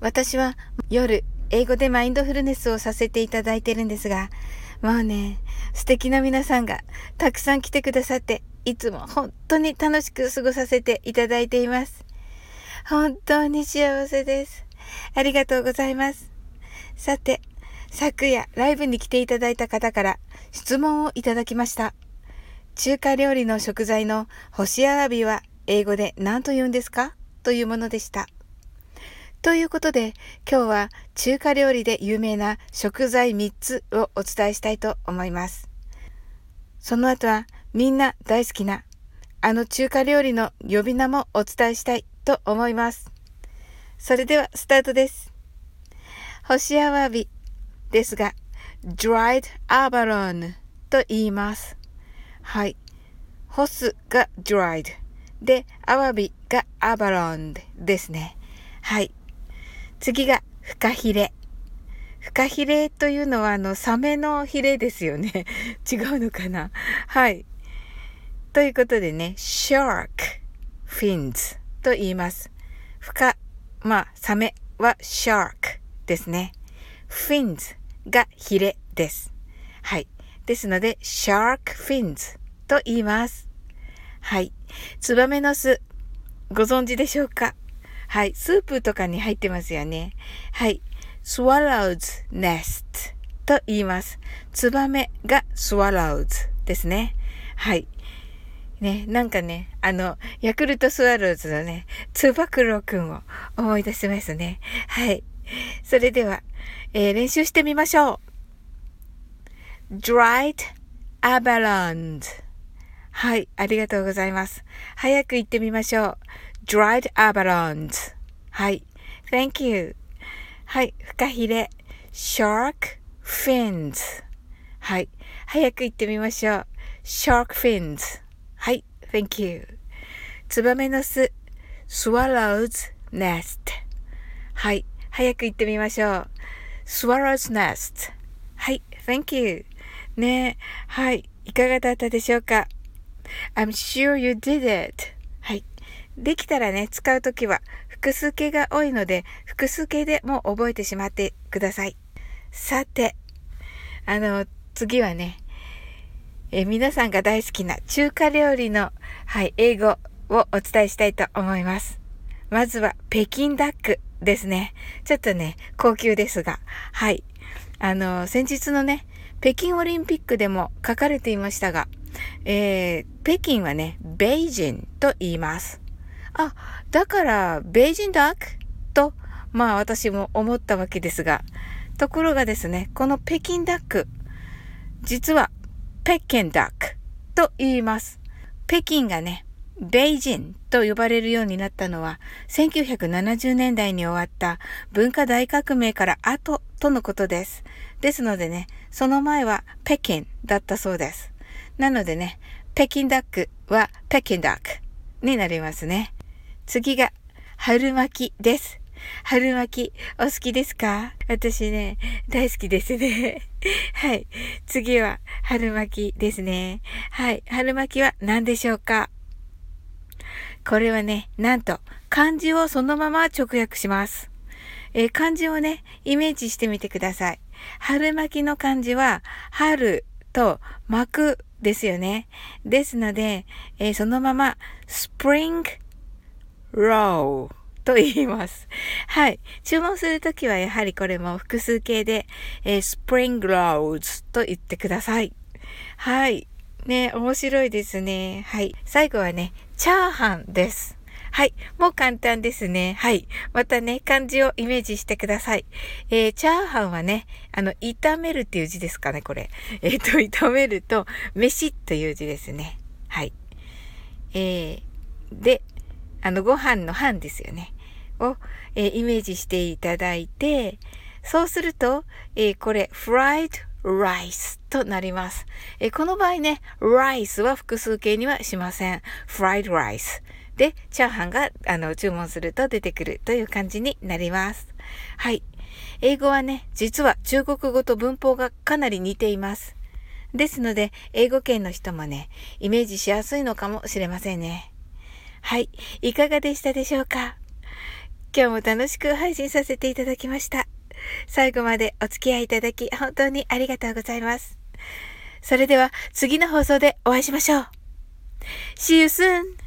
私は夜英語でマインドフルネスをさせていただいてるんですが、もうね、素敵な皆さんがたくさん来てくださって、いつも本当に楽しく過ごさせていただいています。本当に幸せです。ありがとうございます。さて、昨夜ライブに来ていただいた方から質問をいただきました。中華料理の食材の干しアワビは英語で何と言うんですか？というものでした。ということで今日は中華料理で有名な食材3つをお伝えしたいと思います。その後はみんな大好きなあの中華料理の呼び名もお伝えしたいと思います。それではスタートです。干しアワビですが、dried abalone と言います。はい。干すが dried で、アワビがアバロンですね。はい。次がフカヒレ。フカヒレというのはあの、サメのヒレですよね。違うのかな？はい。ということでね、shark fins と言います。フカ、まあ、サメは shark ですね。fins がヒレです。はい。ですので、shark fins と言います。はい。ツバメの巣、ご存知でしょうか？はい。スープとかに入ってますよね。はい。swallow's nest と言います。ツバメが swallows ですね。はい。ね、なんかね、あの、ヤクルトスワローズのね、つば九郎くんを思い出しますね。はい。それでは、えー、練習してみましょう。dried abalone はい、ありがとうございます。早く言ってみましょう。Dried abalone はい、thank you はい、フカヒレ shark fins はい、早く言ってみましょう。shark fins はい、thank you ツバメの巣 swallow's nest はい、早く言ってみましょう。swallow's nest。はい、thank you。ねはい、いかがだったでしょうか ?I'm sure you did it. できたらね、使うときは複数形が多いので、複数形でも覚えてしまってください。さて、あの、次はね、え皆さんが大好きな中華料理の、はい、英語をお伝えしたいと思います。まずは、北京ダック。ですね。ちょっとね、高級ですが。はい。あの、先日のね、北京オリンピックでも書かれていましたが、えー、北京はね、ベイジンと言います。あ、だから、ベイジンダック？と、まあ私も思ったわけですが、ところがですね、この北京ダック、実は、北京ダックと言います。北京がね、ベイジンと呼ばれるようになったのは、1970年代に終わった文化大革命から後とのことです。ですのでね、その前は北京だったそうです。なのでね、北京ダックは北京ダックになりますね。次が春巻きです。春巻きお好きですか？私ね、大好きですね。はい。次は春巻きですね。はい。春巻きは何でしょうか？これはね、なんと漢字をそのまま直訳します。えー、漢字をね、イメージしてみてください。春巻きの漢字は、春と巻くですよね。ですので、えー、そのまま、spring roll と言います。はい。注文するときはやはりこれも複数形で、えー、spring rolls と言ってください。はい。ね、面白いですね。はい。最後はね、チャーハンです。はい。もう簡単ですね。はい。またね、漢字をイメージしてください。えー、チャーハンはね、あの、炒めるっていう字ですかね、これ。えっ、ー、と、炒めると、飯という字ですね。はい。えー、で、あの、ご飯の飯ですよね。を、えー、イメージしていただいて、そうすると、えー、これ、fried rice となります。えー、この場合ね、rice は複数形にはしません。fried rice。で、チャーハンが、あの、注文すると出てくるという感じになります。はい。英語はね、実は中国語と文法がかなり似ています。ですので、英語圏の人もね、イメージしやすいのかもしれませんね。はい。いかがでしたでしょうか？今日も楽しく配信させていただきました。最後までお付き合いいただき本当にありがとうございます。それでは次の放送でお会いしましょう。See you soon!